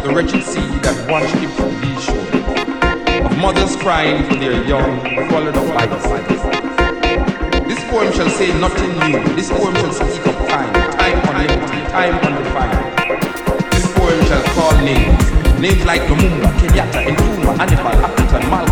the wretched sea that washed it from the shore. Of mothers crying for their young, swallowed up by the This poem shall say nothing new. This poem shall speak of time, time unlimited, time undefined. This poem shall call names, names like Lumumba, Kenyatta, Nkrumah, Hannibal, Akhenaton, Malcolm,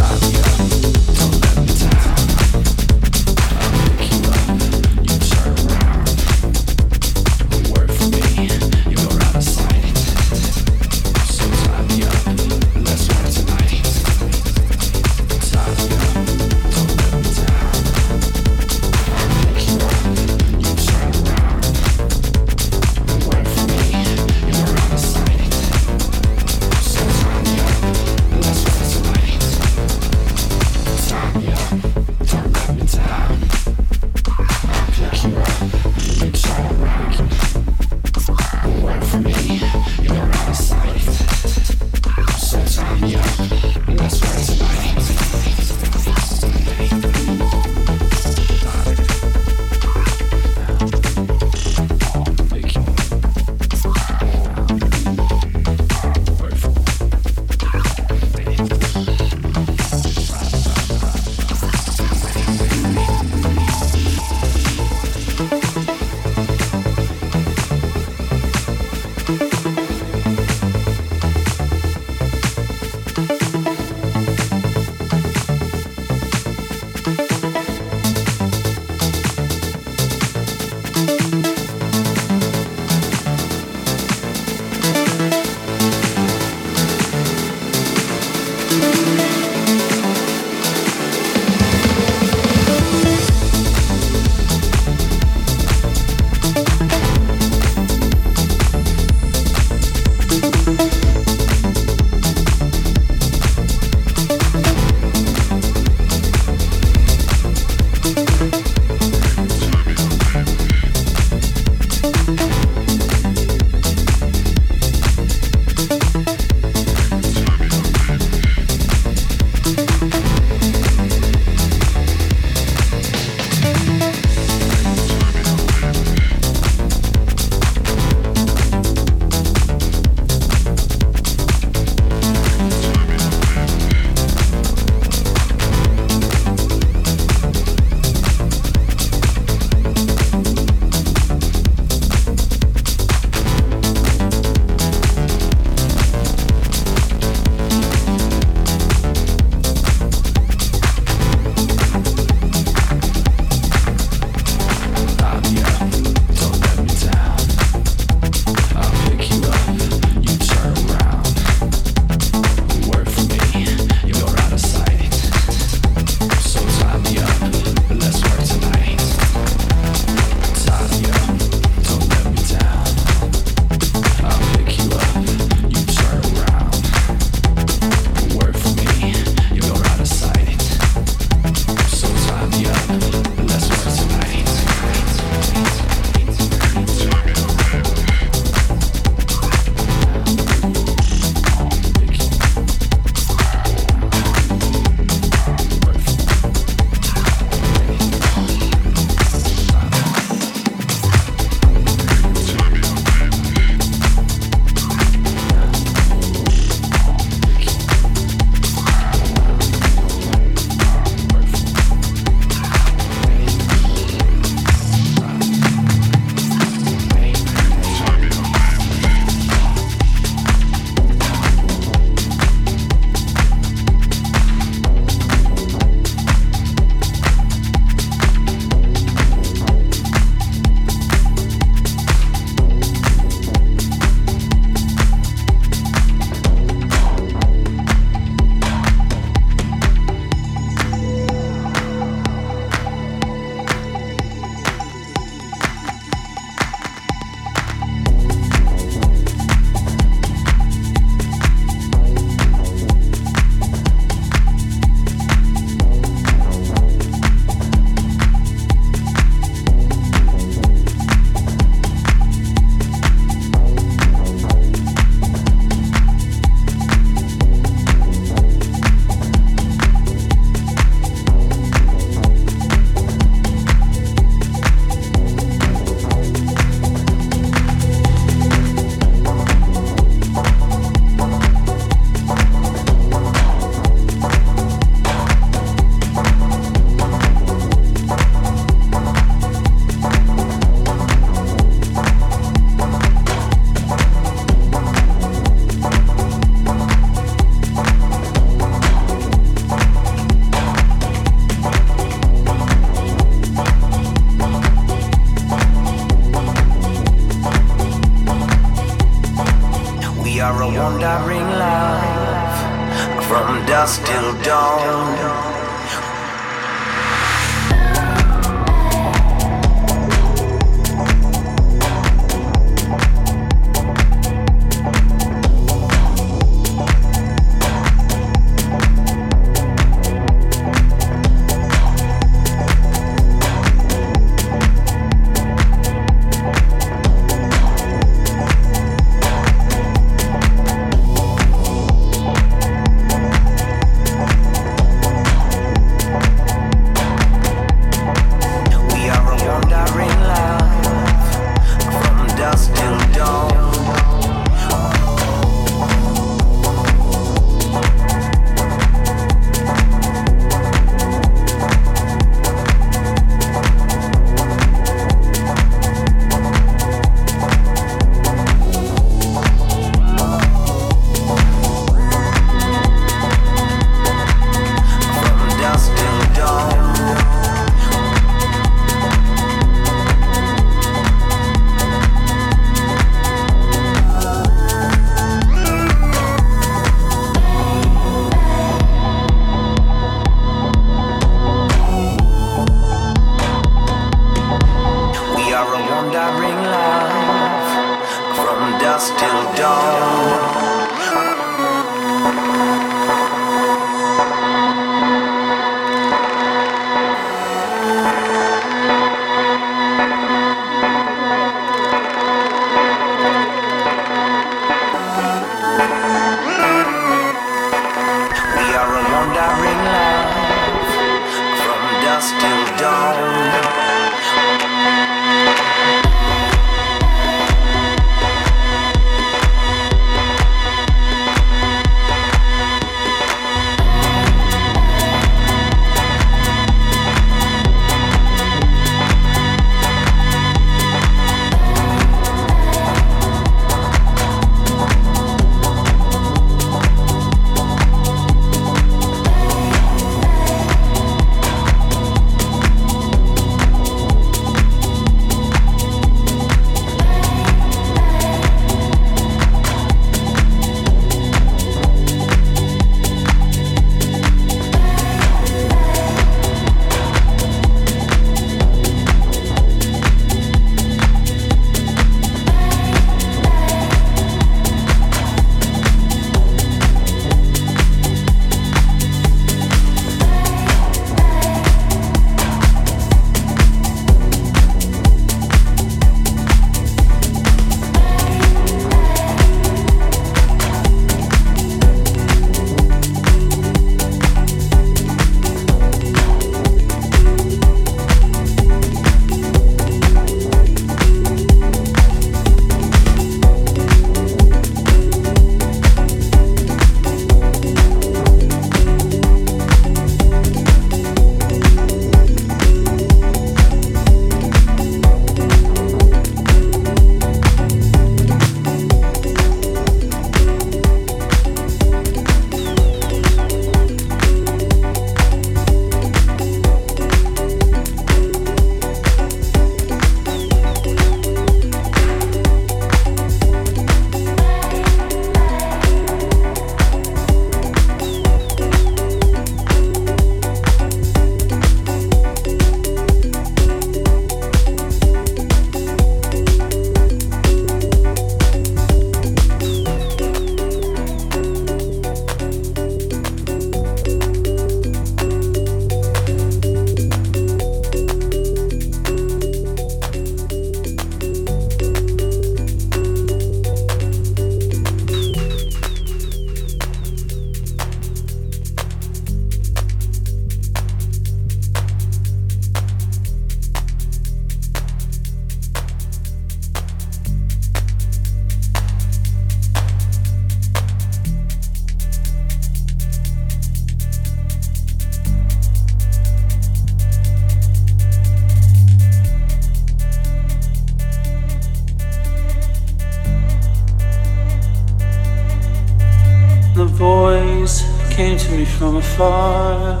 far,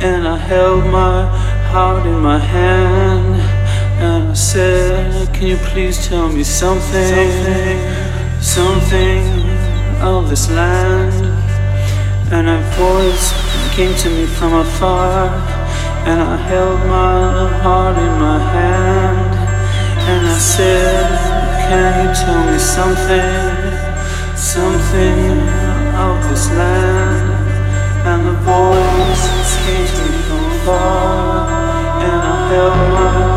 and I held my heart in my hand, and I said, Can you please tell me something, something, of this land. And a voice came to me from afar, and I held my heart in my hand. And I said, Can you tell me something, something of this land? And the voice came me from afar, and I held my